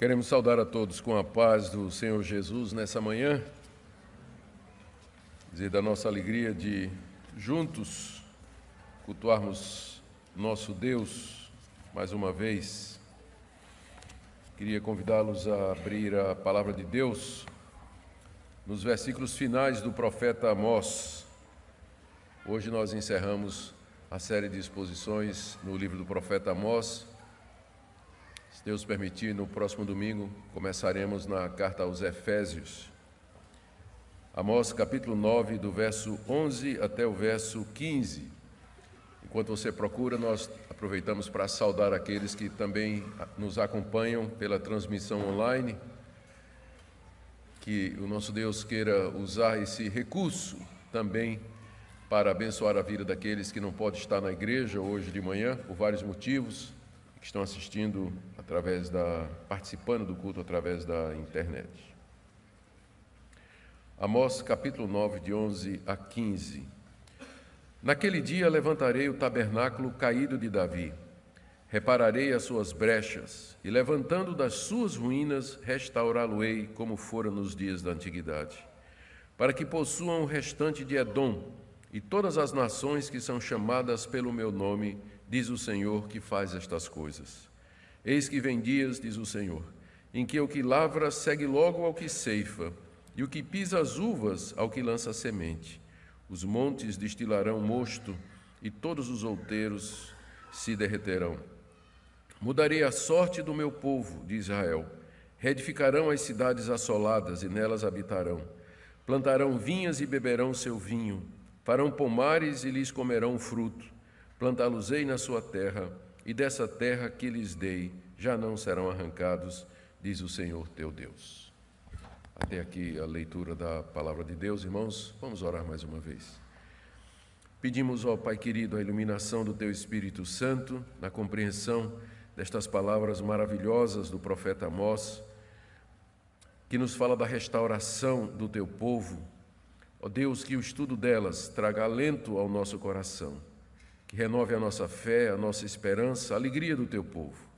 Queremos saudar a todos com a paz do Senhor Jesus nessa manhã, dizer da nossa alegria de juntos cultuarmos nosso Deus mais uma vez. Queria convidá-los a abrir a palavra de Deus nos versículos finais do profeta Amós. Hoje nós encerramos a série de exposições no livro do profeta Amós se Deus permitir, no próximo domingo começaremos na carta aos Efésios. Amós capítulo 9, do verso 11 até o verso 15. Enquanto você procura, nós aproveitamos para saudar aqueles que também nos acompanham pela transmissão online. Que o nosso Deus queira usar esse recurso também para abençoar a vida daqueles que não podem estar na igreja hoje de manhã, por vários motivos, que estão assistindo através da participando do culto através da internet. Amós capítulo 9 de 11 a 15. Naquele dia levantarei o tabernáculo caído de Davi, repararei as suas brechas e levantando das suas ruínas restaurá-lo-ei como fora nos dias da antiguidade, para que possuam o restante de Edom e todas as nações que são chamadas pelo meu nome diz o Senhor que faz estas coisas. Eis que vem dias, diz o Senhor, em que o que lavra segue logo ao que ceifa, e o que pisa as uvas ao que lança semente. Os montes destilarão mosto, e todos os outeiros se derreterão. Mudarei a sorte do meu povo, de Israel. Reedificarão as cidades assoladas, e nelas habitarão. Plantarão vinhas e beberão seu vinho. Farão pomares e lhes comerão fruto plantá-los-ei na sua terra, e dessa terra que lhes dei já não serão arrancados, diz o Senhor teu Deus. Até aqui a leitura da palavra de Deus, irmãos. Vamos orar mais uma vez. Pedimos ao Pai querido a iluminação do teu Espírito Santo na compreensão destas palavras maravilhosas do profeta Amós, que nos fala da restauração do teu povo. Ó Deus, que o estudo delas traga alento ao nosso coração que renove a nossa fé, a nossa esperança, a alegria do teu povo.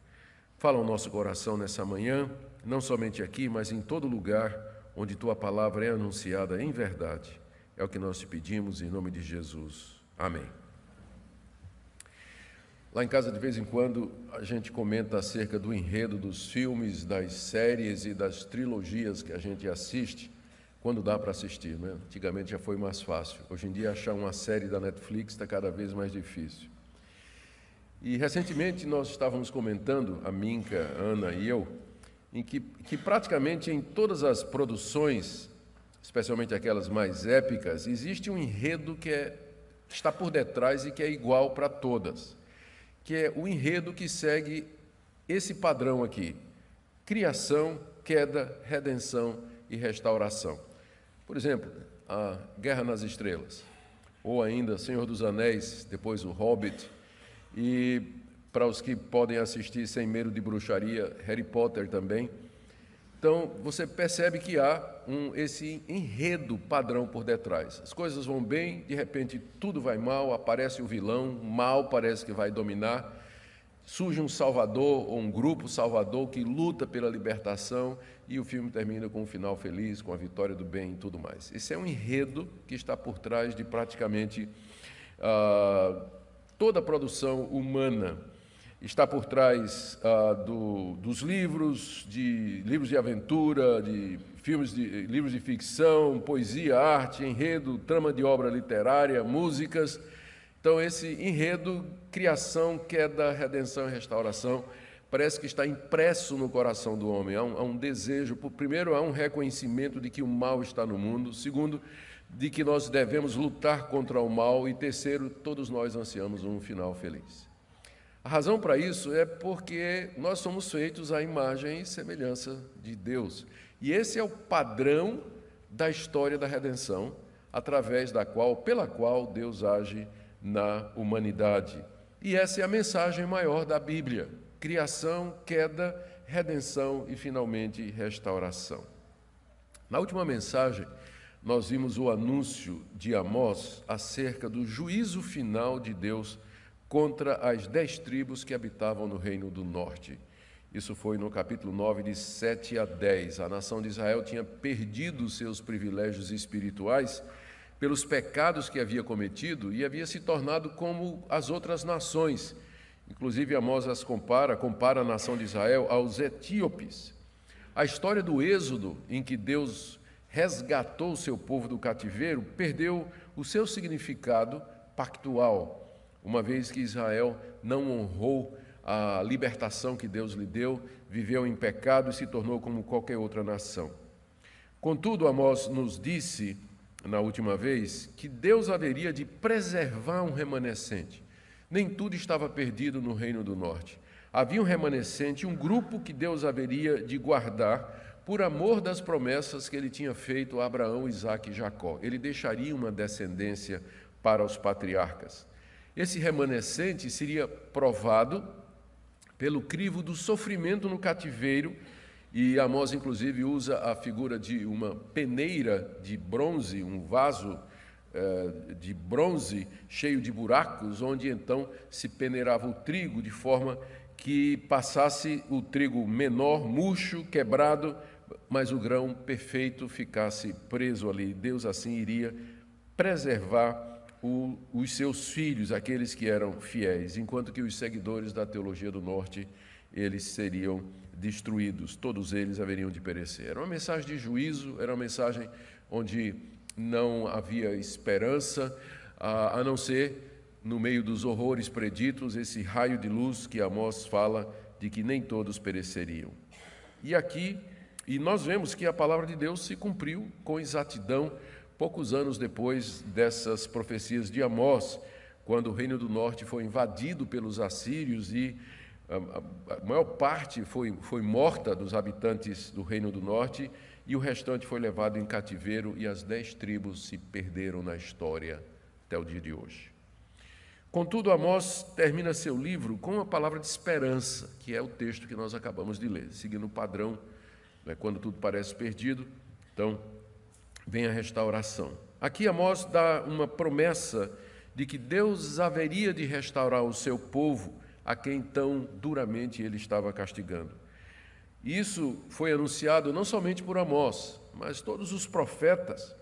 Fala ao nosso coração nessa manhã, não somente aqui, mas em todo lugar onde tua palavra é anunciada em verdade. É o que nós te pedimos em nome de Jesus. Amém. Lá em casa, de vez em quando, a gente comenta acerca do enredo dos filmes, das séries e das trilogias que a gente assiste quando dá para assistir. Né? Antigamente já foi mais fácil. Hoje em dia, achar uma série da Netflix está cada vez mais difícil. E recentemente nós estávamos comentando, a Minka, a Ana e eu, em que, que praticamente em todas as produções, especialmente aquelas mais épicas, existe um enredo que é, está por detrás e que é igual para todas, que é o enredo que segue esse padrão aqui: criação, queda, redenção e restauração. Por exemplo, a Guerra nas Estrelas, ou ainda Senhor dos Anéis, depois o Hobbit, e para os que podem assistir sem medo de bruxaria, Harry Potter também. Então, você percebe que há um, esse enredo padrão por detrás. As coisas vão bem, de repente tudo vai mal, aparece o vilão, mal parece que vai dominar, surge um salvador ou um grupo salvador que luta pela libertação e o filme termina com um final feliz, com a vitória do bem e tudo mais. Esse é um enredo que está por trás de praticamente uh, toda a produção humana. Está por trás uh, do, dos livros, de livros de aventura, de filmes de livros de ficção, poesia, arte, enredo, trama de obra literária, músicas. Então esse enredo, criação, queda, redenção e restauração parece que está impresso no coração do homem. Há um, há um, desejo, primeiro, há um reconhecimento de que o mal está no mundo, segundo, de que nós devemos lutar contra o mal, e terceiro, todos nós ansiamos um final feliz. A razão para isso é porque nós somos feitos à imagem e semelhança de Deus. E esse é o padrão da história da redenção, através da qual, pela qual Deus age na humanidade. E essa é a mensagem maior da Bíblia criação, queda, redenção e finalmente restauração. Na última mensagem, nós vimos o anúncio de Amós acerca do juízo final de Deus contra as dez tribos que habitavam no reino do norte. Isso foi no capítulo 9, de 7 a 10. A nação de Israel tinha perdido seus privilégios espirituais pelos pecados que havia cometido e havia se tornado como as outras nações. Inclusive, Amós as compara, compara a nação de Israel aos etíopes. A história do Êxodo, em que Deus resgatou o seu povo do cativeiro, perdeu o seu significado pactual, uma vez que Israel não honrou a libertação que Deus lhe deu, viveu em pecado e se tornou como qualquer outra nação. Contudo, Amós nos disse na última vez que Deus haveria de preservar um remanescente. Nem tudo estava perdido no reino do norte. Havia um remanescente, um grupo que Deus haveria de guardar por amor das promessas que ele tinha feito a Abraão, Isaque e Jacó. Ele deixaria uma descendência para os patriarcas. Esse remanescente seria provado pelo crivo do sofrimento no cativeiro, e Amós, inclusive, usa a figura de uma peneira de bronze, um vaso de bronze cheio de buracos, onde então se peneirava o trigo de forma que passasse o trigo menor, murcho, quebrado, mas o grão perfeito ficasse preso ali. Deus assim iria preservar o, os seus filhos, aqueles que eram fiéis, enquanto que os seguidores da teologia do norte, eles seriam destruídos, todos eles haveriam de perecer. Era uma mensagem de juízo, era uma mensagem onde não havia esperança, a, não ser no meio dos horrores preditos, esse raio de luz que Amós fala de que nem todos pereceriam. E aqui, e nós vemos que a palavra de Deus se cumpriu com exatidão poucos anos depois dessas profecias de Amós, quando o reino do norte foi invadido pelos assírios e a, maior parte foi, foi morta dos habitantes do reino do norte e o restante foi levado em cativeiro e as dez tribos se perderam na história até o dia de hoje. Contudo, Amós termina seu livro com uma palavra de esperança, que é o texto que nós acabamos de ler, seguindo o padrão, né, quando tudo parece perdido, então vem a restauração. Aqui Amós dá uma promessa de que Deus haveria de restaurar o seu povo, a quem tão duramente ele estava castigando. Isso foi anunciado não somente por Amós, mas todos os profetas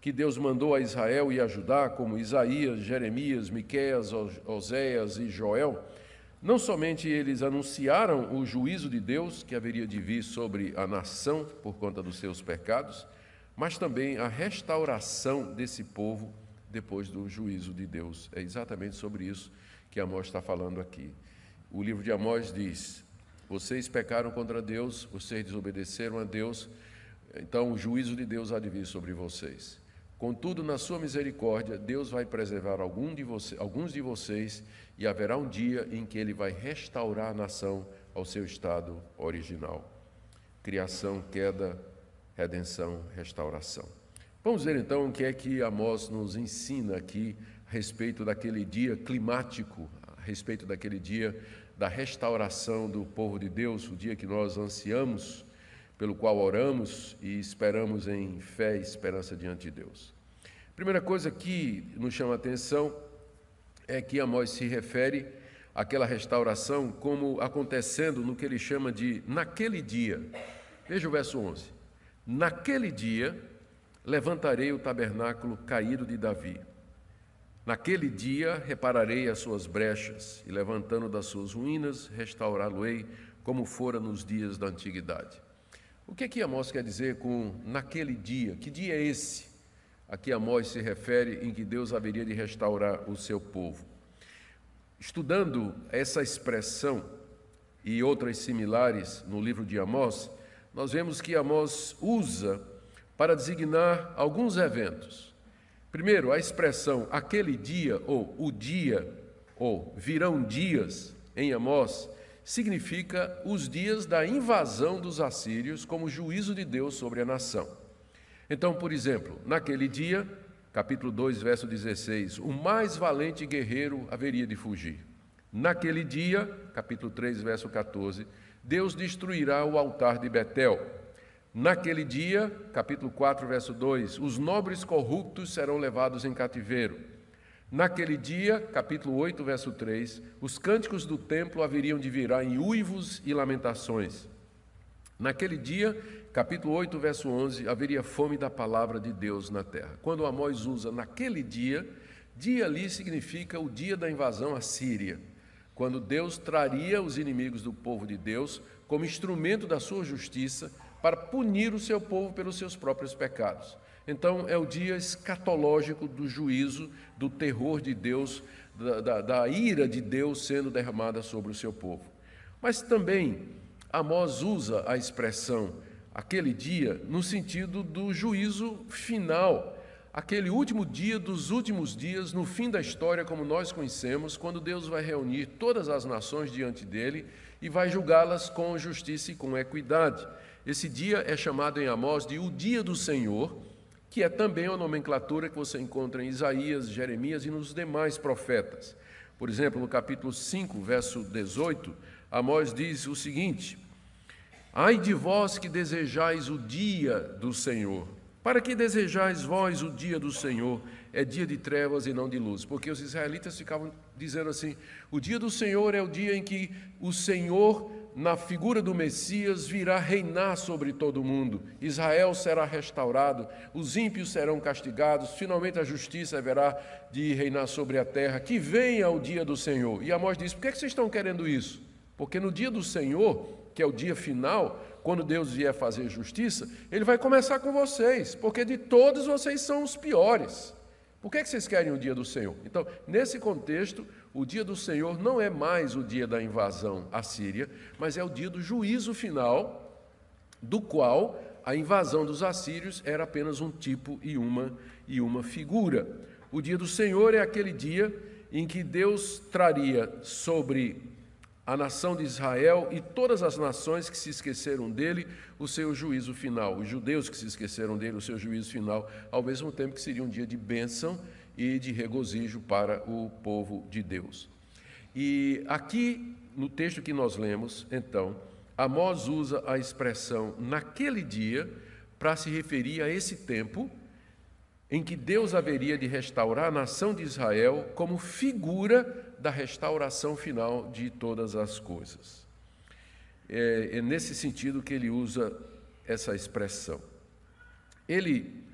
que Deus mandou a Israel e a Judá, como Isaías, Jeremias, Miqueias, Oséias e Joel, não somente eles anunciaram o juízo de Deus que haveria de vir sobre a nação por conta dos seus pecados, mas também a restauração desse povo depois do juízo de Deus. É exatamente sobre isso que Amós está falando aqui. O livro de Amós diz: Vocês pecaram contra Deus, vocês desobedeceram a Deus, então o juízo de Deus há de vir sobre vocês. Contudo, na sua misericórdia, Deus vai preservar de você, alguns de vocês e haverá um dia em que Ele vai restaurar a nação ao seu estado original. Criação, queda, redenção, restauração. Vamos ver então o que é que Amós nos ensina aqui a respeito daquele dia climático, a respeito daquele dia da restauração do povo de Deus, o dia que nós ansiamos, pelo qual oramos e esperamos em fé e esperança diante de Deus. Primeira coisa que nos chama a atenção é que Amós se refere àquela restauração como acontecendo no que ele chama de naquele dia. Veja o verso 11. Naquele dia levantarei o tabernáculo caído de Davi. Naquele dia repararei as suas brechas e, levantando das suas ruínas, restaurá-lo-ei como fora nos dias da antiguidade. O que é que Amós quer dizer com naquele dia? Que dia é esse a que Amós se refere em que Deus haveria de restaurar o seu povo? Estudando essa expressão e outras similares no livro de Amós, nós vemos que Amós usa para designar alguns eventos. Primeiro, a expressão aquele dia ou o dia ou virão dias em Amós significa os dias da invasão dos assírios como juízo de Deus sobre a nação. Então, por exemplo, naquele dia, capítulo 2, verso 16, o mais valente guerreiro haveria de fugir. Naquele dia, capítulo 3, verso 14, Deus destruirá o altar de Betel. Naquele dia, capítulo 4, verso 2, os nobres corruptos serão levados em cativeiro. Naquele dia, capítulo 8, verso 3, os cânticos do templo haveriam de virar em uivos e lamentações. Naquele dia, capítulo 8, verso 11, haveria fome da palavra de Deus na terra. Quando Amós usa naquele dia, dia ali significa o dia da invasão à Síria, quando Deus traria os inimigos do povo de Deus como instrumento da sua justiça para punir o seu povo pelos seus próprios pecados. Então, é o dia escatológico do juízo, do terror de Deus, da, da, da ira de Deus sendo derramada sobre o seu povo. Mas também, Amós usa a expressão aquele dia no sentido do juízo final, aquele último dia dos últimos dias, no fim da história, como nós conhecemos, quando Deus vai reunir todas as nações diante dele e vai julgá-las com justiça e com equidade. Esse dia é chamado em Amós de o dia do Senhor que é também uma nomenclatura que você encontra em Isaías, Jeremias e nos demais profetas. Por exemplo, no capítulo 5, verso 18, Amós diz o seguinte: Ai de vós que desejais o dia do Senhor. Para que desejais vós o dia do Senhor? É dia de trevas e não de luz. Porque os israelitas ficavam dizendo assim: o dia do Senhor é o dia em que o Senhor na figura do Messias, virá reinar sobre todo o mundo. Israel será restaurado, os ímpios serão castigados, finalmente a justiça haverá de reinar sobre a terra. Que venha o dia do Senhor. E Amós diz: por que, vocês estão querendo isso? Porque no dia do Senhor, que é o dia final, quando Deus vier fazer justiça, ele vai começar com vocês, porque de todos vocês são os piores. Por que vocês querem o dia do Senhor? Então, nesse contexto, o dia do Senhor não é mais o dia da invasão à Síria, mas é o dia do juízo final, do qual a invasão dos assírios era apenas um tipo e uma e uma figura. O dia do Senhor é aquele dia em que Deus traria sobre a nação de Israel e todas as nações que se esqueceram dele o seu juízo final, os judeus que se esqueceram dele o seu juízo final, ao mesmo tempo que seria um dia de bênção e de regozijo para o povo de Deus. E aqui, no texto que nós lemos, então, Amós usa a expressão naquele dia para se referir a esse tempo em que Deus haveria de restaurar a nação de Israel como figura da restauração final de todas as coisas. É, é nesse sentido que ele usa essa expressão. Ele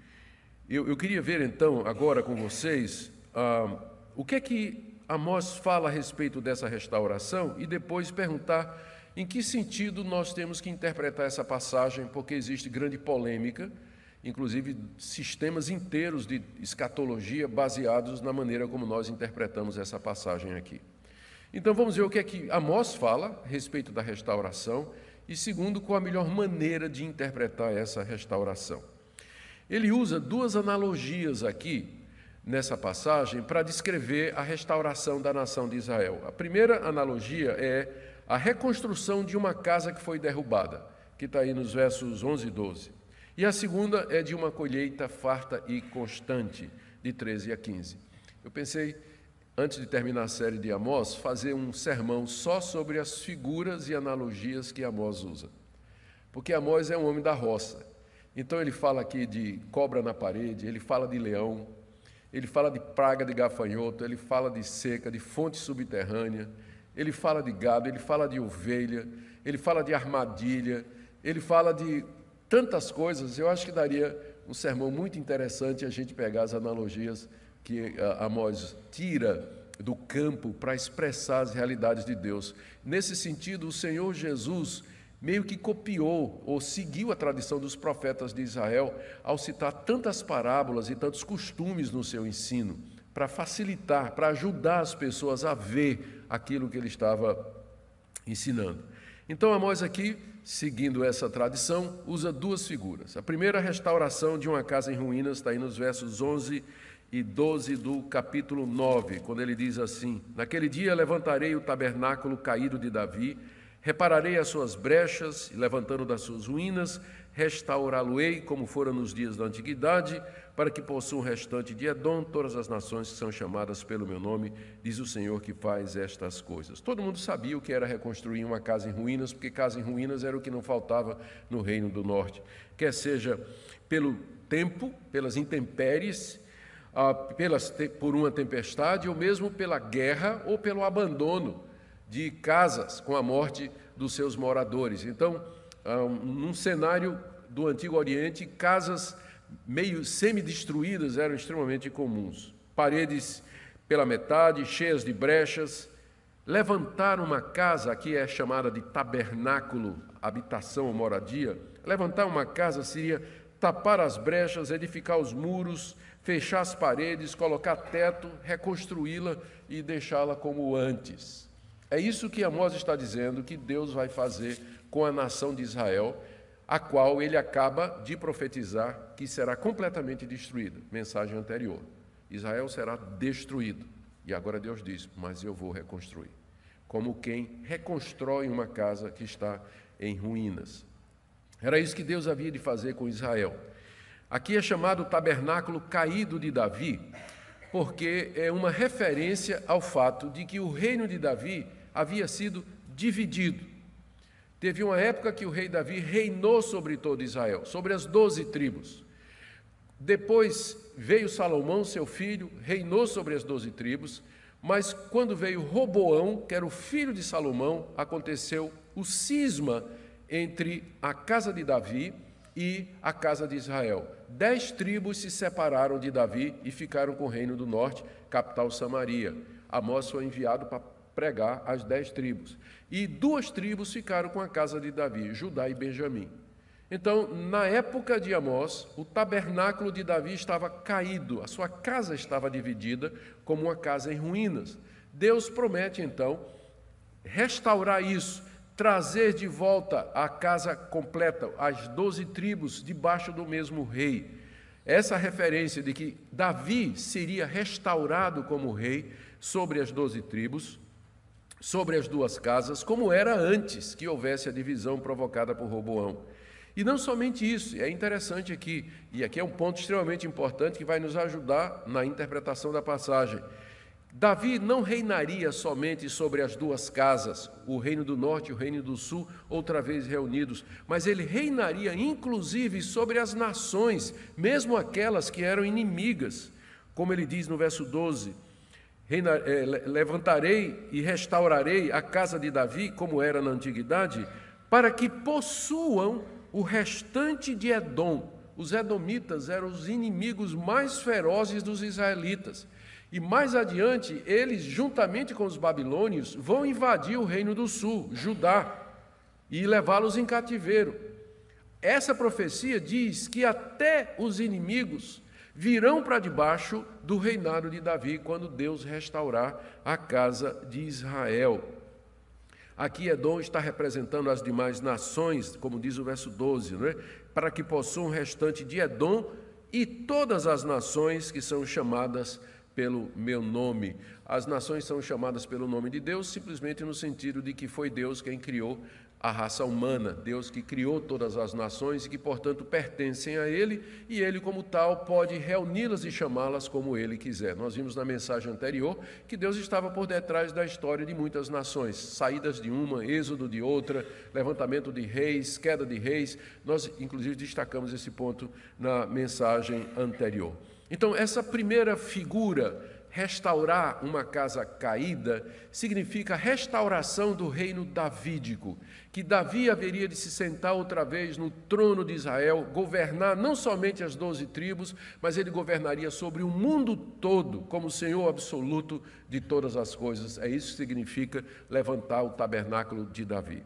eu, eu queria ver então, agora com vocês, ah, o que é que Amós fala a respeito dessa restauração e depois perguntar em que sentido nós temos que interpretar essa passagem, porque existe grande polêmica, inclusive sistemas inteiros de escatologia baseados na maneira como nós interpretamos essa passagem aqui. Então vamos ver o que é que Amós fala a respeito da restauração e, segundo, qual a melhor maneira de interpretar essa restauração. Ele usa duas analogias aqui nessa passagem para descrever a restauração da nação de Israel. A primeira analogia é a reconstrução de uma casa que foi derrubada, que está aí nos versos 11 e 12. E a segunda é de uma colheita farta e constante, de 13 a 15. Eu pensei, antes de terminar a série de Amós, fazer um sermão só sobre as figuras e analogias que Amós usa. Porque Amós é um homem da roça. Então ele fala aqui de cobra na parede, ele fala de leão, ele fala de praga de gafanhoto, ele fala de seca, de fonte subterrânea, ele fala de gado, ele fala de ovelha, ele fala de armadilha, ele fala de tantas coisas. Eu acho que daria um sermão muito interessante a gente pegar as analogias que Amós tira do campo para expressar as realidades de Deus. Nesse sentido, o Senhor Jesus meio que copiou ou seguiu a tradição dos profetas de Israel ao citar tantas parábolas e tantos costumes no seu ensino, para facilitar, para ajudar as pessoas a ver aquilo que ele estava ensinando. Então, Amós aqui, seguindo essa tradição, usa duas figuras. A primeira, a restauração de uma casa em ruínas, está aí nos versos 11 e 12 do capítulo 9, quando ele diz assim: Naquele dia levantarei o tabernáculo caído de Davi Repararei as suas brechas, e levantando das suas ruínas, restaurá-lo-ei, como fora nos dias da antiguidade, para que possua o restante de Edom todas as nações que são chamadas pelo meu nome, diz o Senhor que faz estas coisas. Todo mundo sabia o que era reconstruir uma casa em ruínas, porque casa em ruínas era o que não faltava no reino do norte. Quer seja pelo tempo, pelas intempéries, ah, pelas, por uma tempestade, ou mesmo pela guerra ou pelo abandono de casas com a morte dos seus moradores. Então, num cenário do Antigo Oriente, casas meio semi-destruídas eram extremamente comuns. Paredes pela metade, cheias de brechas. Levantar uma casa, aqui é chamada de tabernáculo, habitação ou moradia. Levantar uma casa seria tapar as brechas, edificar os muros, fechar as paredes, colocar teto, reconstruí-la e deixá-la como antes. É isso que Amós está dizendo que Deus vai fazer com a nação de Israel, a qual ele acaba de profetizar que será completamente destruída. Mensagem anterior. Israel será destruído. E agora Deus diz: Mas eu vou reconstruir. Como quem reconstrói uma casa que está em ruínas. Era isso que Deus havia de fazer com Israel. Aqui é chamado tabernáculo caído de Davi, porque é uma referência ao fato de que o reino de Davi havia sido dividido. Teve uma época que o rei Davi reinou sobre todo Israel, sobre as doze tribos. Depois veio Salomão, seu filho, reinou sobre as doze tribos, mas quando veio Roboão, que era o filho de Salomão, aconteceu o cisma entre a casa de Davi e a casa de Israel. Dez tribos se separaram de Davi e ficaram com o reino do norte, capital Samaria. Amós foi enviado para pregar as dez tribos. E duas tribos ficaram com a casa de Davi, Judá e Benjamim. Então, na época de Amós, o tabernáculo de Davi estava caído, a sua casa estava dividida como uma casa em ruínas. Deus promete, então, restaurar isso, trazer de volta a casa completa, as doze tribos debaixo do mesmo rei. Essa referência de que Davi seria restaurado como rei sobre as doze tribos, sobre as duas casas, como era antes que houvesse a divisão provocada por Roboão. E não somente isso, é interessante aqui, e aqui é um ponto extremamente importante que vai nos ajudar na interpretação da passagem. Davi não reinaria somente sobre as duas casas, o reino do norte e o reino do sul, outra vez reunidos, mas ele reinaria inclusive sobre as nações, mesmo aquelas que eram inimigas. Como ele diz no verso 12: é, levantarei e restaurarei a casa de Davi, como era na antiguidade, para que possuam o restante de Edom. Os edomitas eram os inimigos mais ferozes dos israelitas. E mais adiante, eles, juntamente com os babilônios, vão invadir o reino do sul, Judá, e levá-los em cativeiro. Essa profecia diz que até os inimigos virão para debaixo do reinado de Davi quando Deus restaurar a casa de Israel. Aqui Edom está representando as demais nações, como diz o verso 12, não é? para que possuam o restante de Edom e todas as nações que são chamadas pelo meu nome. As nações são chamadas pelo nome de Deus simplesmente no sentido de que foi Deus quem criou a raça humana, Deus que criou todas as nações e que, portanto, pertencem a Ele, e Ele, como tal, pode reuni-las e chamá-las como Ele quiser. Nós vimos na mensagem anterior que Deus estava por detrás da história de muitas nações, saídas de uma, êxodo de outra, levantamento de reis, queda de reis. Nós, inclusive, destacamos esse ponto na mensagem anterior. Então, essa primeira figura Restaurar uma casa caída significa restauração do reino davídico, que Davi haveria de se sentar outra vez no trono de Israel, governar não somente as doze tribos, mas ele governaria sobre o mundo todo, como Senhor absoluto de todas as coisas. É isso que significa levantar o tabernáculo de Davi.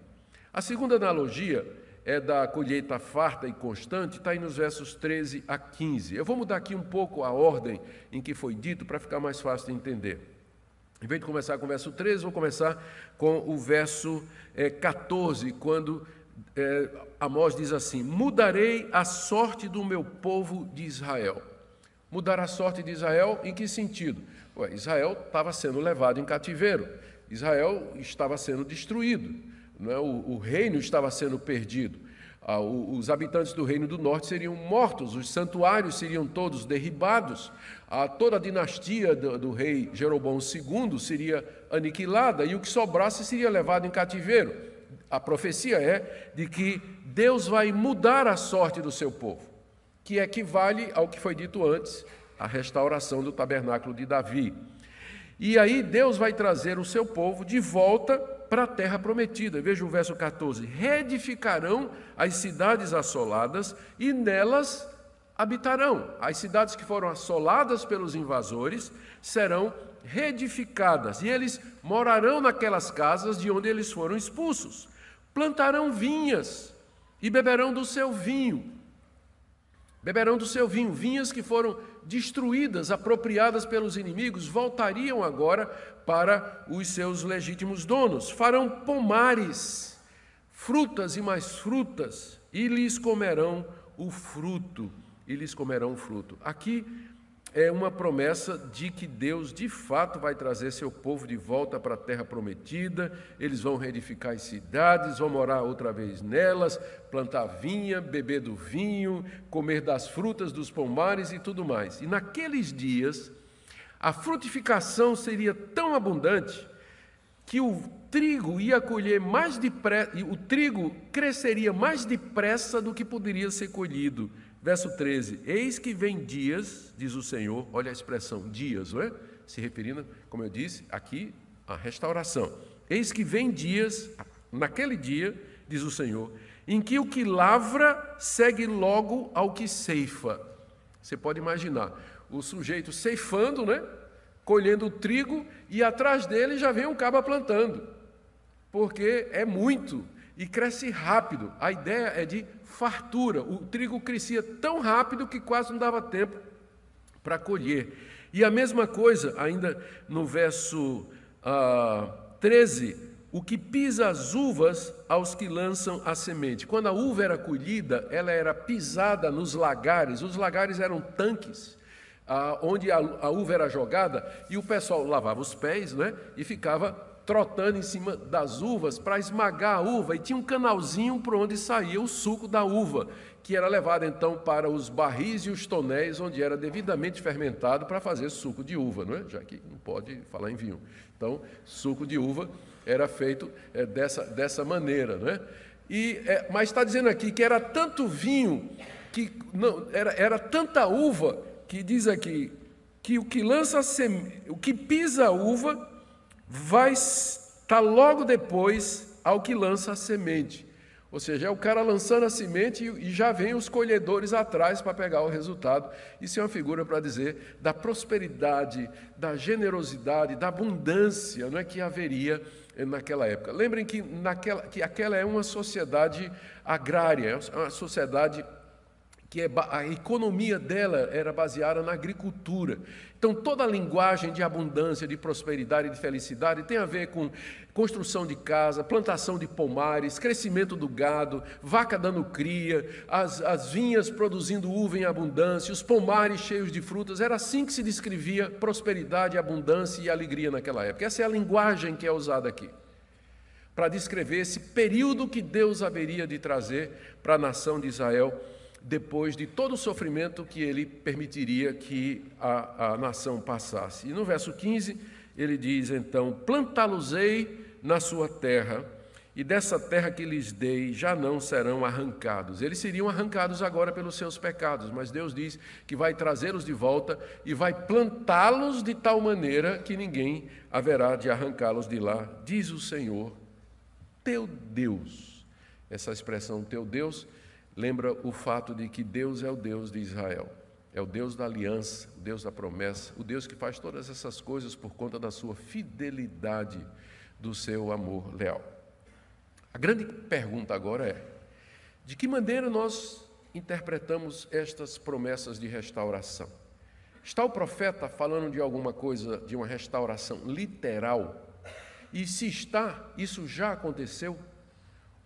A segunda analogia é da colheita farta e constante, está aí nos versos 13 a 15. Eu vou mudar aqui um pouco a ordem em que foi dito para ficar mais fácil de entender. Em vez de começar com o verso 13, vou começar com o verso é, 14, quando é, Amós diz assim: Mudarei a sorte do meu povo de Israel. Mudar a sorte de Israel em que sentido? Ué, Israel estava sendo levado em cativeiro, Israel estava sendo destruído. É? O, o, reino estava sendo perdido. Ah, os habitantes do reino do norte seriam mortos, os santuários seriam todos derribados, ah, toda a dinastia do, do rei Jeroboão II seria aniquilada e o que sobrasse seria levado em cativeiro. A profecia é de que Deus vai mudar a sorte do seu povo, que equivale ao que foi dito antes, a restauração do tabernáculo de Davi. E aí Deus vai trazer o seu povo de volta para a terra prometida. Veja o verso 14: Reedificarão as cidades assoladas e nelas habitarão. As cidades que foram assoladas pelos invasores serão reedificadas e eles morarão naquelas casas de onde eles foram expulsos. Plantarão vinhas e beberão do seu vinho. Beberão do seu vinho, vinhas que foram destruídas, apropriadas pelos inimigos, voltariam agora para os seus legítimos donos. Farão pomares, frutas e mais frutas, e lhes comerão o fruto, e lhes comerão o fruto. Aqui é uma promessa de que Deus de fato vai trazer seu povo de volta para a terra prometida, eles vão reedificar as cidades, vão morar outra vez nelas, plantar vinha, beber do vinho, comer das frutas dos pomares e tudo mais. E naqueles dias, a frutificação seria tão abundante que o trigo ia colher mais depressa, o trigo cresceria mais depressa do que poderia ser colhido Verso 13: Eis que vem dias, diz o Senhor, olha a expressão dias, não é? Se referindo, como eu disse, aqui à restauração. Eis que vem dias, naquele dia, diz o Senhor, em que o que lavra segue logo ao que ceifa. Você pode imaginar o sujeito ceifando, né? Colhendo o trigo e atrás dele já vem um caba plantando, porque é muito e cresce rápido. A ideia é de fartura. O trigo crescia tão rápido que quase não dava tempo para colher. E a mesma coisa, ainda no verso ah, 13, o que pisa as uvas aos que lançam a semente. Quando a uva era colhida, ela era pisada nos lagares. Os lagares eram tanques. Ah, onde a, a uva era jogada, e o pessoal lavava os pés né, e ficava trotando em cima das uvas para esmagar a uva, e tinha um canalzinho por onde saía o suco da uva, que era levado então para os barris e os tonéis, onde era devidamente fermentado para fazer suco de uva, não é? já que não pode falar em vinho. Então, suco de uva era feito é, dessa, dessa maneira. Não é? E, é, mas está dizendo aqui que era tanto vinho, que não, era, era tanta uva, que diz aqui que o que lança o que pisa a uva vai estar logo depois ao que lança a semente. Ou seja, é o cara lançando a semente e já vem os colhedores atrás para pegar o resultado. Isso é uma figura para dizer da prosperidade, da generosidade, da abundância não é, que haveria naquela época. Lembrem que, naquela, que aquela é uma sociedade agrária, é uma sociedade que é, a economia dela era baseada na agricultura. Então, toda a linguagem de abundância, de prosperidade de felicidade tem a ver com construção de casa, plantação de pomares, crescimento do gado, vaca dando cria, as, as vinhas produzindo uva em abundância, os pomares cheios de frutas. Era assim que se descrevia prosperidade, abundância e alegria naquela época. Essa é a linguagem que é usada aqui para descrever esse período que Deus haveria de trazer para a nação de Israel depois de todo o sofrimento que ele permitiria que a, a nação passasse. E no verso 15, ele diz então: Plantá-los-ei na sua terra, e dessa terra que lhes dei já não serão arrancados. Eles seriam arrancados agora pelos seus pecados, mas Deus diz que vai trazê-los de volta e vai plantá-los de tal maneira que ninguém haverá de arrancá-los de lá, diz o Senhor, teu Deus. Essa expressão teu Deus lembra o fato de que Deus é o Deus de Israel. É o Deus da aliança, o Deus da promessa, o Deus que faz todas essas coisas por conta da sua fidelidade, do seu amor leal. A grande pergunta agora é: de que maneira nós interpretamos estas promessas de restauração? Está o profeta falando de alguma coisa, de uma restauração literal? E se está, isso já aconteceu?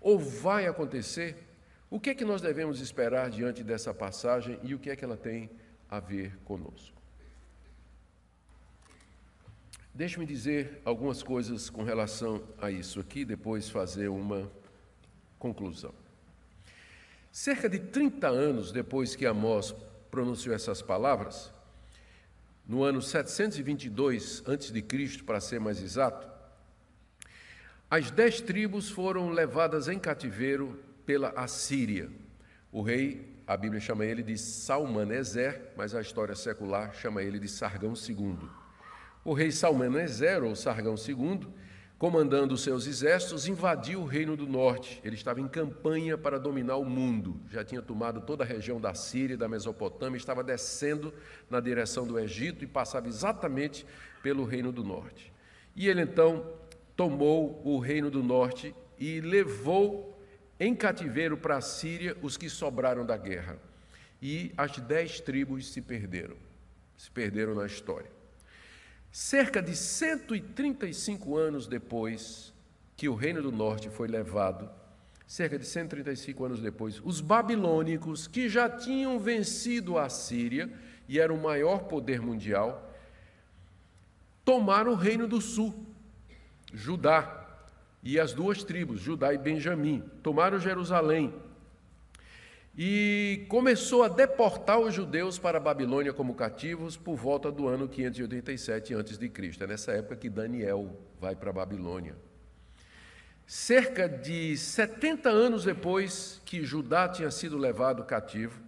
Ou vai acontecer? O que é que nós devemos esperar diante dessa passagem e o que é que ela tem a ver conosco? Deixe-me dizer algumas coisas com relação a isso aqui, depois fazer uma conclusão. Cerca de 30 anos depois que Amós pronunciou essas palavras, no ano 722 a.C., para ser mais exato, as dez tribos foram levadas em cativeiro pela Assíria. O rei a Bíblia chama ele de Salmaneser, mas a história secular chama ele de Sargão II. O rei Salmaneser, ou Sargão II, comandando seus exércitos, invadiu o reino do norte. Ele estava em campanha para dominar o mundo. Já tinha tomado toda a região da Síria, da Mesopotâmia, estava descendo na direção do Egito e passava exatamente pelo reino do norte. E ele então tomou o reino do norte e levou em cativeiro para a Síria os que sobraram da guerra. E as dez tribos se perderam, se perderam na história. Cerca de 135 anos depois que o Reino do Norte foi levado, cerca de 135 anos depois, os babilônicos, que já tinham vencido a Síria e eram o maior poder mundial, tomaram o Reino do Sul, Judá, e as duas tribos, Judá e Benjamim, tomaram Jerusalém e começou a deportar os judeus para a Babilônia como cativos por volta do ano 587 a.C. É nessa época que Daniel vai para a Babilônia. Cerca de 70 anos depois que Judá tinha sido levado cativo,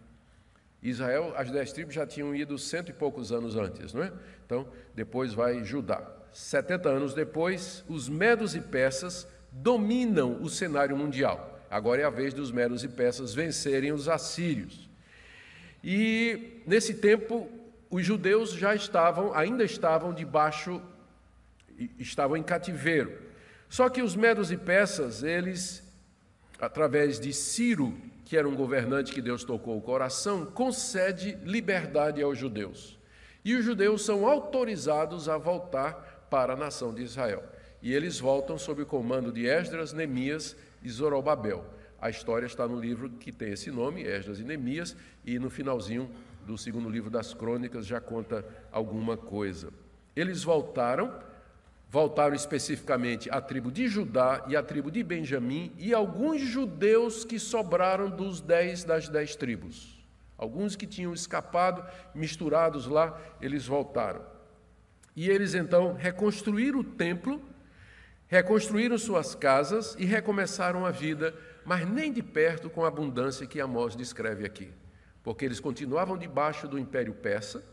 Israel, as dez tribos já tinham ido cento e poucos anos antes, não é? Então, depois vai Judá. 70 anos depois, os medos e persas dominam o cenário mundial. Agora é a vez dos medos e persas vencerem os assírios. E nesse tempo, os judeus já estavam, ainda estavam debaixo, estavam em cativeiro. Só que os medos e persas, eles, através de Ciro, que era um governante que Deus tocou o coração, concede liberdade aos judeus. E os judeus são autorizados a voltar para a nação de Israel. E eles voltam sob o comando de Esdras, Neemias e Zorobabel. A história está no livro que tem esse nome, Esdras e Neemias, e no finalzinho do segundo livro das Crônicas já conta alguma coisa. Eles voltaram, voltaram especificamente a tribo de Judá e a tribo de Benjamim e alguns judeus que sobraram dos dez das dez tribos. Alguns que tinham escapado, misturados lá, eles voltaram. E eles então reconstruíram o templo, reconstruíram suas casas e recomeçaram a vida, mas nem de perto com a abundância que Amós descreve aqui. Porque eles continuavam debaixo do Império Persa,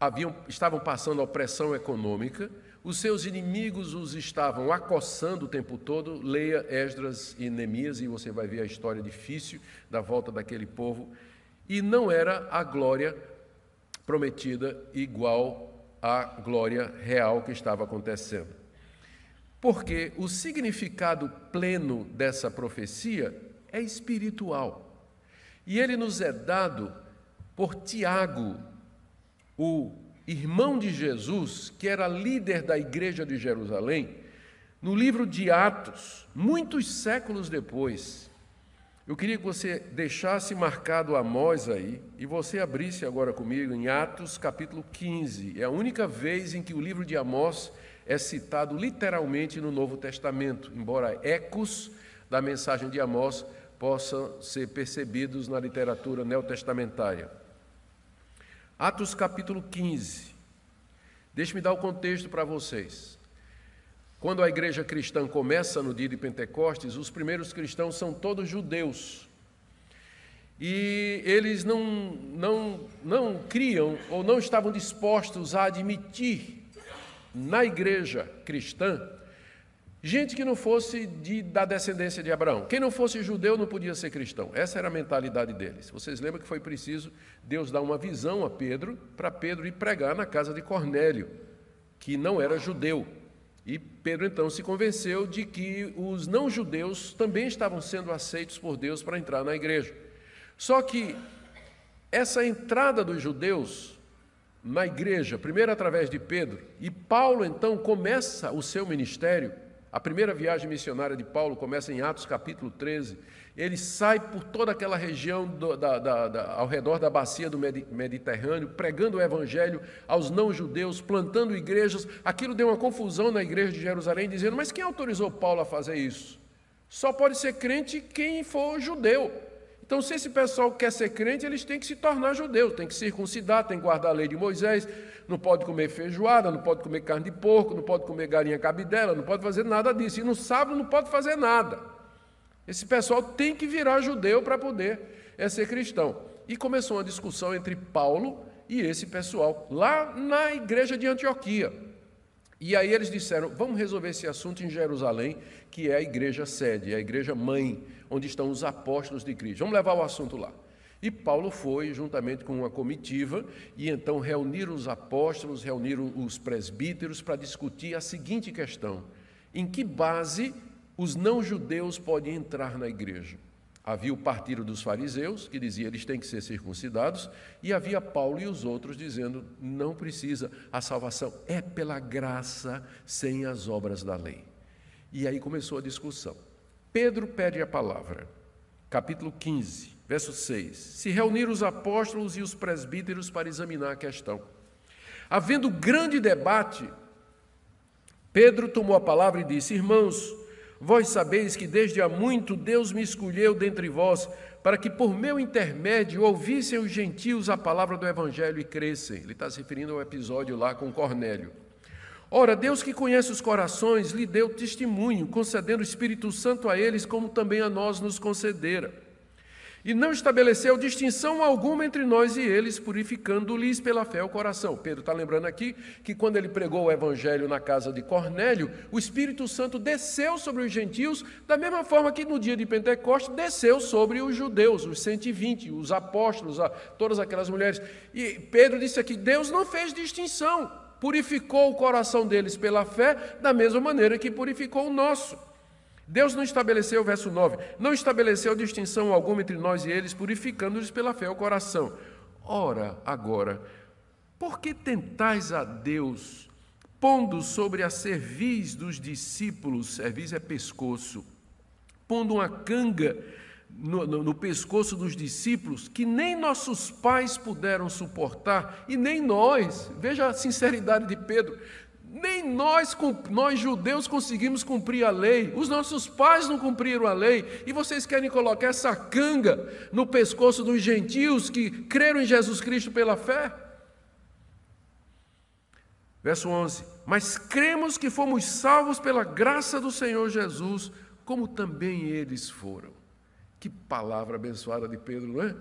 haviam, estavam passando opressão econômica, os seus inimigos os estavam acossando o tempo todo. Leia Esdras e Neemias e você vai ver a história difícil da volta daquele povo. E não era a glória prometida igual a glória real que estava acontecendo. Porque o significado pleno dessa profecia é espiritual. E ele nos é dado por Tiago, o irmão de Jesus, que era líder da igreja de Jerusalém, no livro de Atos, muitos séculos depois. Eu queria que você deixasse marcado Amós aí e você abrisse agora comigo em Atos capítulo 15. É a única vez em que o livro de Amós é citado literalmente no Novo Testamento, embora ecos da mensagem de Amós possam ser percebidos na literatura neotestamentária. Atos capítulo 15. Deixe-me dar o contexto para vocês. Quando a igreja cristã começa no dia de Pentecostes, os primeiros cristãos são todos judeus. E eles não, não, não criam ou não estavam dispostos a admitir na igreja cristã gente que não fosse de, da descendência de Abraão. Quem não fosse judeu não podia ser cristão. Essa era a mentalidade deles. Vocês lembram que foi preciso Deus dar uma visão a Pedro, para Pedro ir pregar na casa de Cornélio, que não era judeu. E Pedro então se convenceu de que os não-judeus também estavam sendo aceitos por Deus para entrar na igreja. Só que essa entrada dos judeus na igreja, primeiro através de Pedro, e Paulo então começa o seu ministério. A primeira viagem missionária de Paulo começa em Atos capítulo 13 ele sai por toda aquela região do, da, da, da, ao redor da bacia do Mediterrâneo, pregando o evangelho aos não-judeus, plantando igrejas. Aquilo deu uma confusão na igreja de Jerusalém, dizendo: Mas quem autorizou Paulo a fazer isso? Só pode ser crente quem for judeu. Então, se esse pessoal quer ser crente, eles têm que se tornar judeus, têm que circuncidar, têm que guardar a lei de Moisés, não pode comer feijoada, não pode comer carne de porco, não pode comer galinha cabidela, não pode fazer nada disso. E no sábado não pode fazer nada. Esse pessoal tem que virar judeu para poder é ser cristão. E começou uma discussão entre Paulo e esse pessoal, lá na igreja de Antioquia. E aí eles disseram: vamos resolver esse assunto em Jerusalém, que é a igreja sede, é a igreja mãe, onde estão os apóstolos de Cristo. Vamos levar o assunto lá. E Paulo foi, juntamente com uma comitiva, e então reuniram os apóstolos, reuniram os presbíteros para discutir a seguinte questão: em que base os não-judeus podem entrar na igreja? Havia o partido dos fariseus, que dizia eles têm que ser circuncidados, e havia Paulo e os outros dizendo não precisa, a salvação é pela graça, sem as obras da lei. E aí começou a discussão. Pedro pede a palavra, capítulo 15, verso 6. Se reuniram os apóstolos e os presbíteros para examinar a questão. Havendo grande debate, Pedro tomou a palavra e disse: Irmãos, Vós sabeis que desde há muito Deus me escolheu dentre vós, para que por meu intermédio ouvissem os gentios a palavra do Evangelho e crescem. Ele está se referindo ao episódio lá com Cornélio. Ora, Deus que conhece os corações lhe deu testemunho, concedendo o Espírito Santo a eles, como também a nós nos concedera e não estabeleceu distinção alguma entre nós e eles, purificando-lhes pela fé o coração. Pedro está lembrando aqui que quando ele pregou o evangelho na casa de Cornélio, o Espírito Santo desceu sobre os gentios, da mesma forma que no dia de Pentecostes desceu sobre os judeus, os 120, os apóstolos, todas aquelas mulheres. E Pedro disse aqui: Deus não fez distinção, purificou o coração deles pela fé, da mesma maneira que purificou o nosso. Deus não estabeleceu, verso 9, não estabeleceu distinção alguma entre nós e eles, purificando-lhes pela fé o coração. Ora, agora, por que tentais a Deus, pondo sobre a cerviz dos discípulos, cerviz é pescoço, pondo uma canga no, no, no, pescoço dos discípulos que nem nossos pais puderam suportar e nem nós. Veja a sinceridade de Pedro. Nem nós, nós judeus conseguimos cumprir a lei, os nossos pais não cumpriram a lei, e vocês querem colocar essa canga no pescoço dos gentios que creram em Jesus Cristo pela fé? Verso 11: Mas cremos que fomos salvos pela graça do Senhor Jesus, como também eles foram. Que palavra abençoada de Pedro, não é?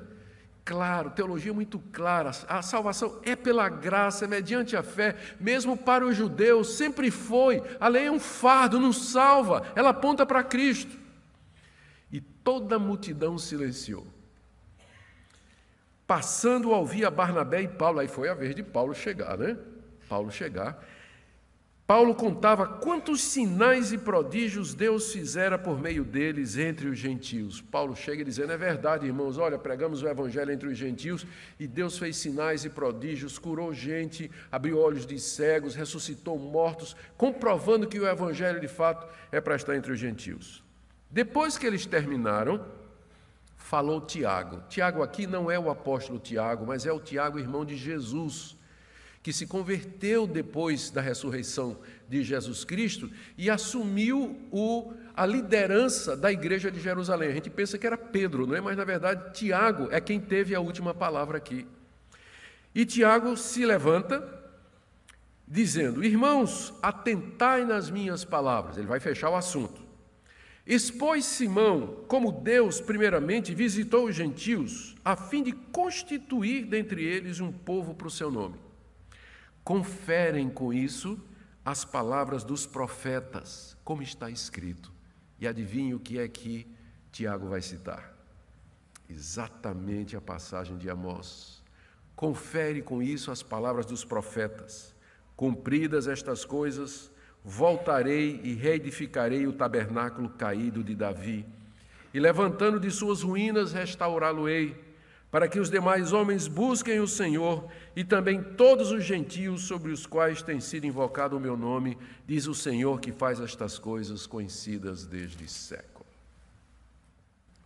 Claro, teologia muito clara. A salvação é pela graça, é mediante a fé, mesmo para os judeus, sempre foi. A lei é um fardo, não salva, ela aponta para Cristo. E toda a multidão silenciou. Passando a ouvir a Barnabé e Paulo, aí foi a vez de Paulo chegar, né? Paulo chegar. Paulo contava quantos sinais e prodígios Deus fizera por meio deles entre os gentios. Paulo chega dizendo: É verdade, irmãos, olha, pregamos o evangelho entre os gentios e Deus fez sinais e prodígios, curou gente, abriu olhos de cegos, ressuscitou mortos, comprovando que o evangelho de fato é para estar entre os gentios. Depois que eles terminaram, falou Tiago. Tiago aqui não é o apóstolo Tiago, mas é o Tiago, irmão de Jesus que se converteu depois da ressurreição de Jesus Cristo e assumiu o, a liderança da igreja de Jerusalém. A gente pensa que era Pedro, não é? Mas na verdade Tiago é quem teve a última palavra aqui. E Tiago se levanta dizendo: Irmãos, atentai nas minhas palavras. Ele vai fechar o assunto. Expôs Simão como Deus, primeiramente, visitou os gentios, a fim de constituir dentre eles um povo para o seu nome conferem com isso as palavras dos profetas, como está escrito. E adivinhe o que é que Tiago vai citar? Exatamente a passagem de Amós. Confere com isso as palavras dos profetas. Cumpridas estas coisas, voltarei e reedificarei o tabernáculo caído de Davi, e levantando de suas ruínas, restaurá-lo-ei para que os demais homens busquem o Senhor e também todos os gentios sobre os quais tem sido invocado o meu nome, diz o Senhor que faz estas coisas conhecidas desde século.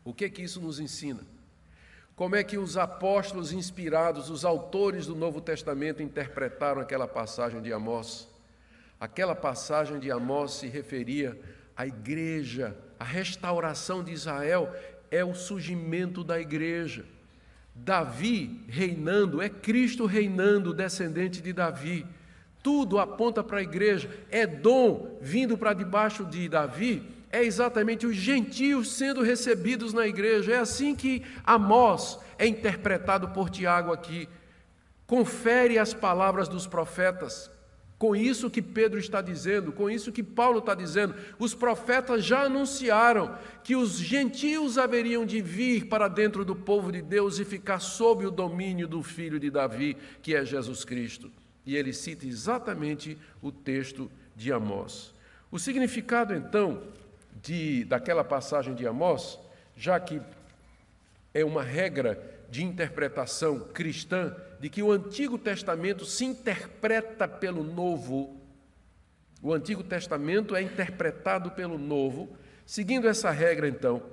O que é que isso nos ensina? Como é que os apóstolos inspirados, os autores do Novo Testamento interpretaram aquela passagem de Amós? Aquela passagem de Amós se referia à igreja, à restauração de Israel, é o surgimento da igreja. Davi reinando, é Cristo reinando, descendente de Davi. Tudo aponta para a igreja. É dom vindo para debaixo de Davi, é exatamente os gentios sendo recebidos na igreja. É assim que Amós é interpretado por Tiago aqui. Confere as palavras dos profetas. Com isso que Pedro está dizendo, com isso que Paulo está dizendo, os profetas já anunciaram que os gentios haveriam de vir para dentro do povo de Deus e ficar sob o domínio do filho de Davi, que é Jesus Cristo. E ele cita exatamente o texto de Amós. O significado, então, de, daquela passagem de Amós, já que é uma regra de interpretação cristã de que o Antigo Testamento se interpreta pelo Novo. O Antigo Testamento é interpretado pelo Novo. Seguindo essa regra, então,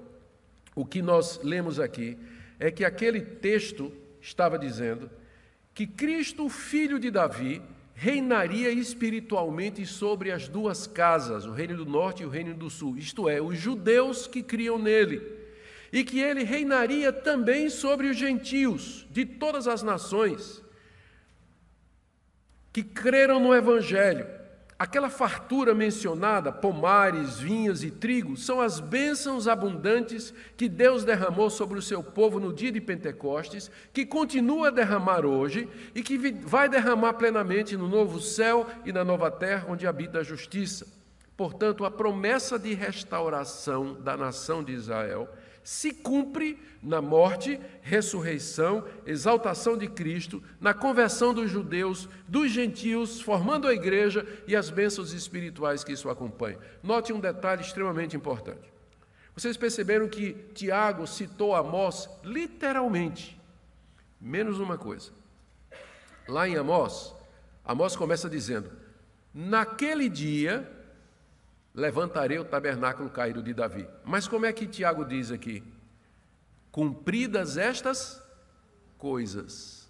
o que nós lemos aqui é que aquele texto estava dizendo que Cristo, filho de Davi, reinaria espiritualmente sobre as duas casas, o reino do norte e o reino do sul, isto é, os judeus que criam nele e que ele reinaria também sobre os gentios de todas as nações que creram no Evangelho. Aquela fartura mencionada, pomares, vinhas e trigo, são as bênçãos abundantes que Deus derramou sobre o seu povo no dia de Pentecostes, que continua a derramar hoje e que vai derramar plenamente no novo céu e na nova terra onde habita a justiça. Portanto, a promessa de restauração da nação de Israel se cumpre na morte, ressurreição, exaltação de Cristo, na conversão dos judeus, dos gentios, formando a igreja e as bênçãos espirituais que isso acompanha. Note um detalhe extremamente importante. Vocês perceberam que Tiago citou Amós literalmente, menos uma coisa. Lá em Amós, Amós começa dizendo: Naquele dia levantarei o tabernáculo caído de Davi. Mas como é que Tiago diz aqui? Cumpridas estas coisas.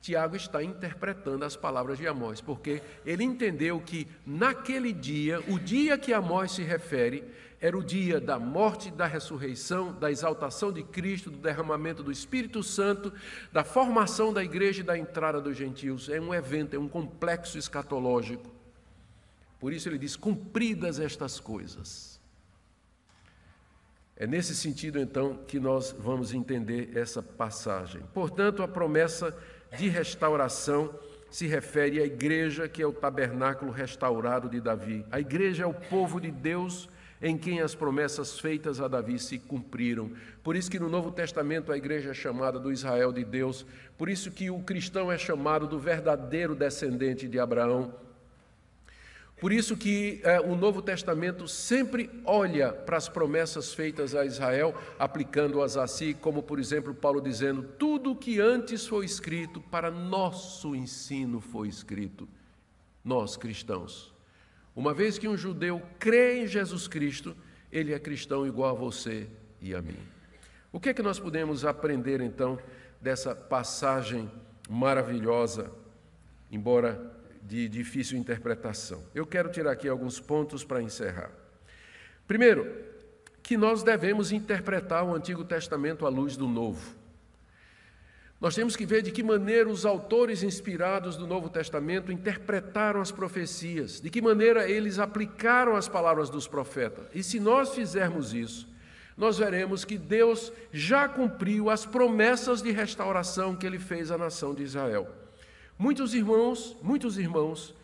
Tiago está interpretando as palavras de Amós, porque ele entendeu que naquele dia, o dia que Amós se refere, era o dia da morte, da ressurreição, da exaltação de Cristo, do derramamento do Espírito Santo, da formação da igreja e da entrada dos gentios. É um evento, é um complexo escatológico. Por isso ele diz: cumpridas estas coisas. É nesse sentido, então, que nós vamos entender essa passagem. Portanto, a promessa de restauração se refere à igreja, que é o tabernáculo restaurado de Davi. A igreja é o povo de Deus em quem as promessas feitas a Davi se cumpriram. Por isso que no Novo Testamento a igreja é chamada do Israel de Deus, por isso que o cristão é chamado do verdadeiro descendente de Abraão. Por isso que é, o Novo Testamento sempre olha para as promessas feitas a Israel, aplicando-as a si, como por exemplo Paulo dizendo: tudo o que antes foi escrito para nosso ensino foi escrito, nós cristãos. Uma vez que um judeu crê em Jesus Cristo, ele é cristão igual a você e a mim. O que é que nós podemos aprender então dessa passagem maravilhosa, embora de difícil interpretação. Eu quero tirar aqui alguns pontos para encerrar. Primeiro, que nós devemos interpretar o Antigo Testamento à luz do Novo. Nós temos que ver de que maneira os autores inspirados do Novo Testamento interpretaram as profecias, de que maneira eles aplicaram as palavras dos profetas. E se nós fizermos isso, nós veremos que Deus já cumpriu as promessas de restauração que ele fez à nação de Israel. Muitos irmãos, muitos irmãos,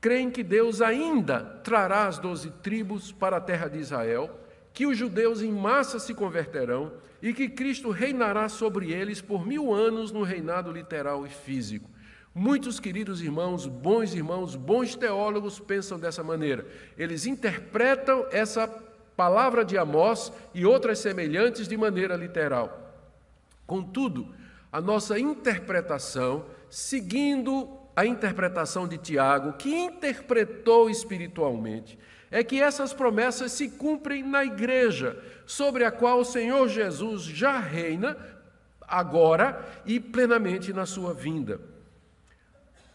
creem que Deus ainda trará as doze tribos para a terra de Israel, que os judeus em massa se converterão e que Cristo reinará sobre eles por mil anos no reinado literal e físico. Muitos queridos irmãos, bons irmãos, bons teólogos pensam dessa maneira. Eles interpretam essa palavra de Amós e outras semelhantes de maneira literal. Contudo, a nossa interpretação seguindo a interpretação de Tiago, que interpretou espiritualmente, é que essas promessas se cumprem na igreja, sobre a qual o Senhor Jesus já reina agora e plenamente na sua vinda.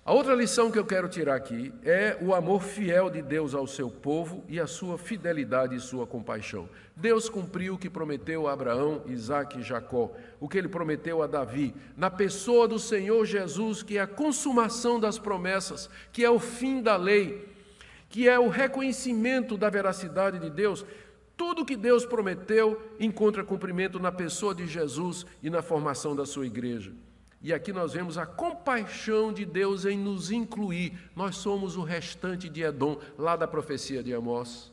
A outra lição que eu quero tirar aqui é o amor fiel de Deus ao seu povo e a sua fidelidade e sua compaixão. Deus cumpriu o que prometeu a Abraão, Isaac e Jacó, o que ele prometeu a Davi, na pessoa do Senhor Jesus, que é a consumação das promessas, que é o fim da lei, que é o reconhecimento da veracidade de Deus, tudo que Deus prometeu encontra cumprimento na pessoa de Jesus e na formação da sua igreja. E aqui nós vemos a compaixão de Deus em nos incluir. Nós somos o restante de Edom, lá da profecia de Amós.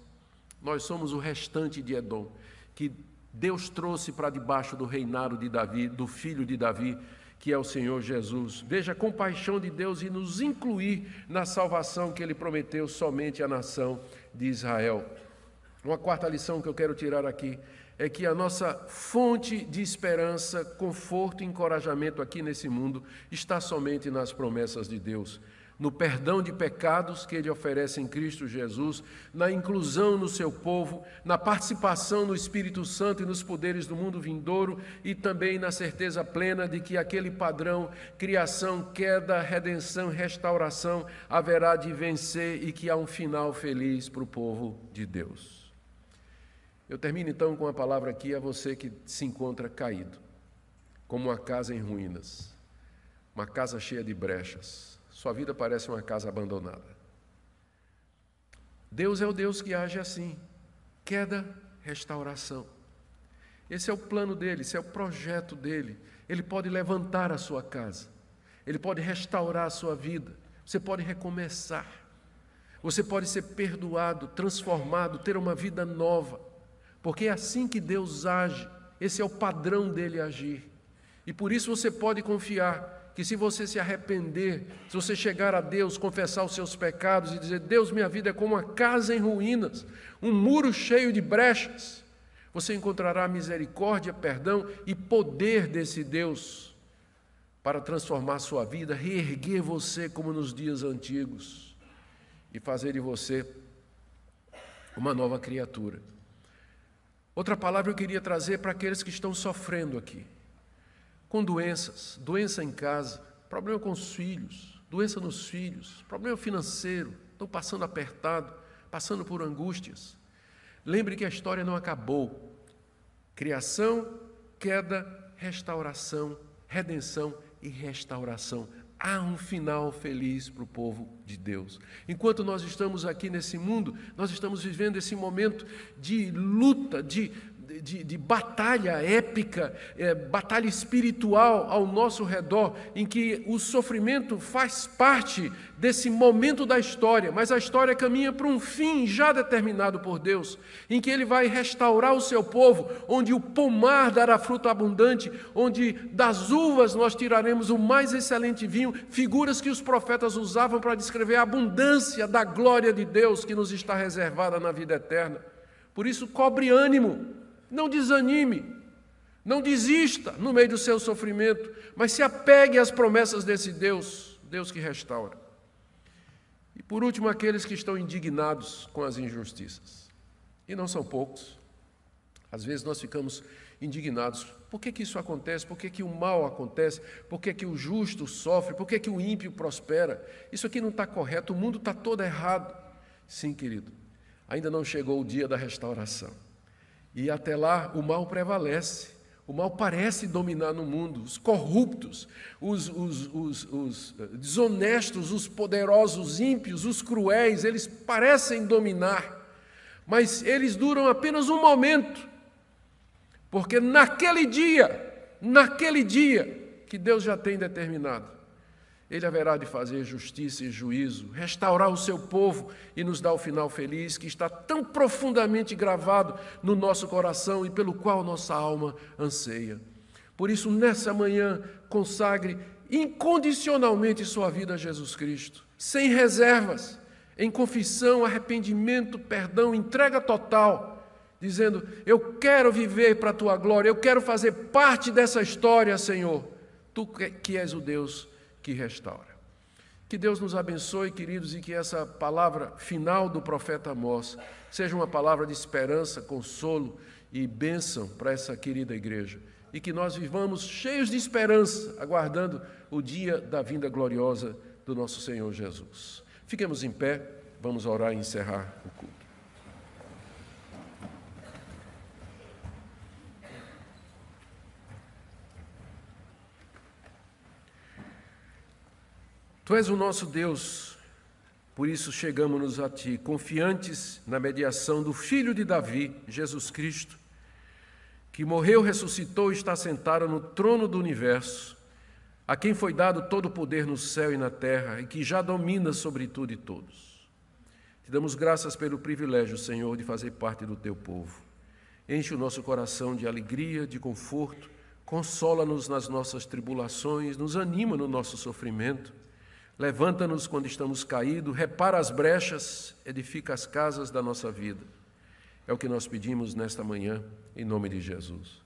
Nós somos o restante de Edom, que Deus trouxe para debaixo do reinado de Davi, do filho de Davi, que é o Senhor Jesus. Veja a compaixão de Deus e nos incluir na salvação que ele prometeu somente à nação de Israel. Uma quarta lição que eu quero tirar aqui é que a nossa fonte de esperança, conforto e encorajamento aqui nesse mundo está somente nas promessas de Deus no perdão de pecados que ele oferece em Cristo Jesus, na inclusão no seu povo, na participação no Espírito Santo e nos poderes do mundo vindouro e também na certeza plena de que aquele padrão, criação, queda, redenção, restauração, haverá de vencer e que há um final feliz para o povo de Deus. Eu termino então com a palavra aqui a você que se encontra caído, como uma casa em ruínas, uma casa cheia de brechas sua vida parece uma casa abandonada. Deus é o Deus que age assim: queda, restauração. Esse é o plano dele, esse é o projeto dele. Ele pode levantar a sua casa, ele pode restaurar a sua vida, você pode recomeçar, você pode ser perdoado, transformado, ter uma vida nova, porque é assim que Deus age, esse é o padrão dele agir. E por isso você pode confiar que se você se arrepender, se você chegar a Deus, confessar os seus pecados e dizer: Deus, minha vida é como uma casa em ruínas, um muro cheio de brechas, você encontrará misericórdia, perdão e poder desse Deus para transformar sua vida, reerguer você como nos dias antigos e fazer de você uma nova criatura. Outra palavra eu queria trazer para aqueles que estão sofrendo aqui com doenças, doença em casa, problema com os filhos, doença nos filhos, problema financeiro, estão passando apertado, passando por angústias. Lembre que a história não acabou. Criação, queda, restauração, redenção e restauração. Há um final feliz para o povo de Deus. Enquanto nós estamos aqui nesse mundo, nós estamos vivendo esse momento de luta, de de, de batalha épica, é, batalha espiritual ao nosso redor, em que o sofrimento faz parte desse momento da história, mas a história caminha para um fim já determinado por Deus, em que Ele vai restaurar o seu povo, onde o pomar dará fruto abundante, onde das uvas nós tiraremos o mais excelente vinho, figuras que os profetas usavam para descrever a abundância da glória de Deus que nos está reservada na vida eterna. Por isso, cobre ânimo, não desanime, não desista no meio do seu sofrimento, mas se apegue às promessas desse Deus, Deus que restaura. E por último, aqueles que estão indignados com as injustiças. E não são poucos. Às vezes nós ficamos indignados. Por que, que isso acontece? Por que, que o mal acontece? Por que, que o justo sofre? Por que, que o ímpio prospera? Isso aqui não está correto, o mundo está todo errado. Sim, querido, ainda não chegou o dia da restauração. E até lá o mal prevalece. O mal parece dominar no mundo. Os corruptos, os, os, os, os, eh, desonestos, os poderosos, os ímpios, os cruéis, eles parecem dominar. Mas eles duram apenas um momento. Porque naquele dia, naquele dia que Deus já tem determinado, ele haverá de fazer justiça e juízo, restaurar o seu povo e nos dar o final feliz que está tão profundamente gravado no nosso coração e pelo qual nossa alma anseia. Por isso, nessa manhã, consagre incondicionalmente sua vida a Jesus Cristo, sem reservas, em confissão, arrependimento, perdão, entrega total, dizendo: Eu quero viver para a tua glória, eu quero fazer parte dessa história, Senhor. Tu que és o Deus que restaura. Que Deus nos abençoe, queridos, e que essa palavra final do profeta Amós seja uma palavra de esperança, consolo e bênção para essa querida igreja. E que nós vivamos cheios de esperança, aguardando o dia da vinda gloriosa do nosso Senhor Jesus. Fiquemos em pé, vamos orar e encerrar o culto. Tu és o nosso Deus Por isso chegamos-nos a Ti, confiantes na mediação do Filho de Davi, Jesus Cristo, que morreu, ressuscitou e está sentado no trono do universo, a quem foi dado todo o poder no céu e na terra e que já domina sobre tudo e todos. Te damos graças pelo privilégio, Senhor, de fazer parte do Teu povo. Enche o nosso coração de alegria, de conforto, consola-nos nas nossas tribulações, nos anima no nosso sofrimento Levanta-nos quando estamos caídos, repara as brechas, edifica as casas da nossa vida. É o que nós pedimos nesta manhã, em nome de Jesus.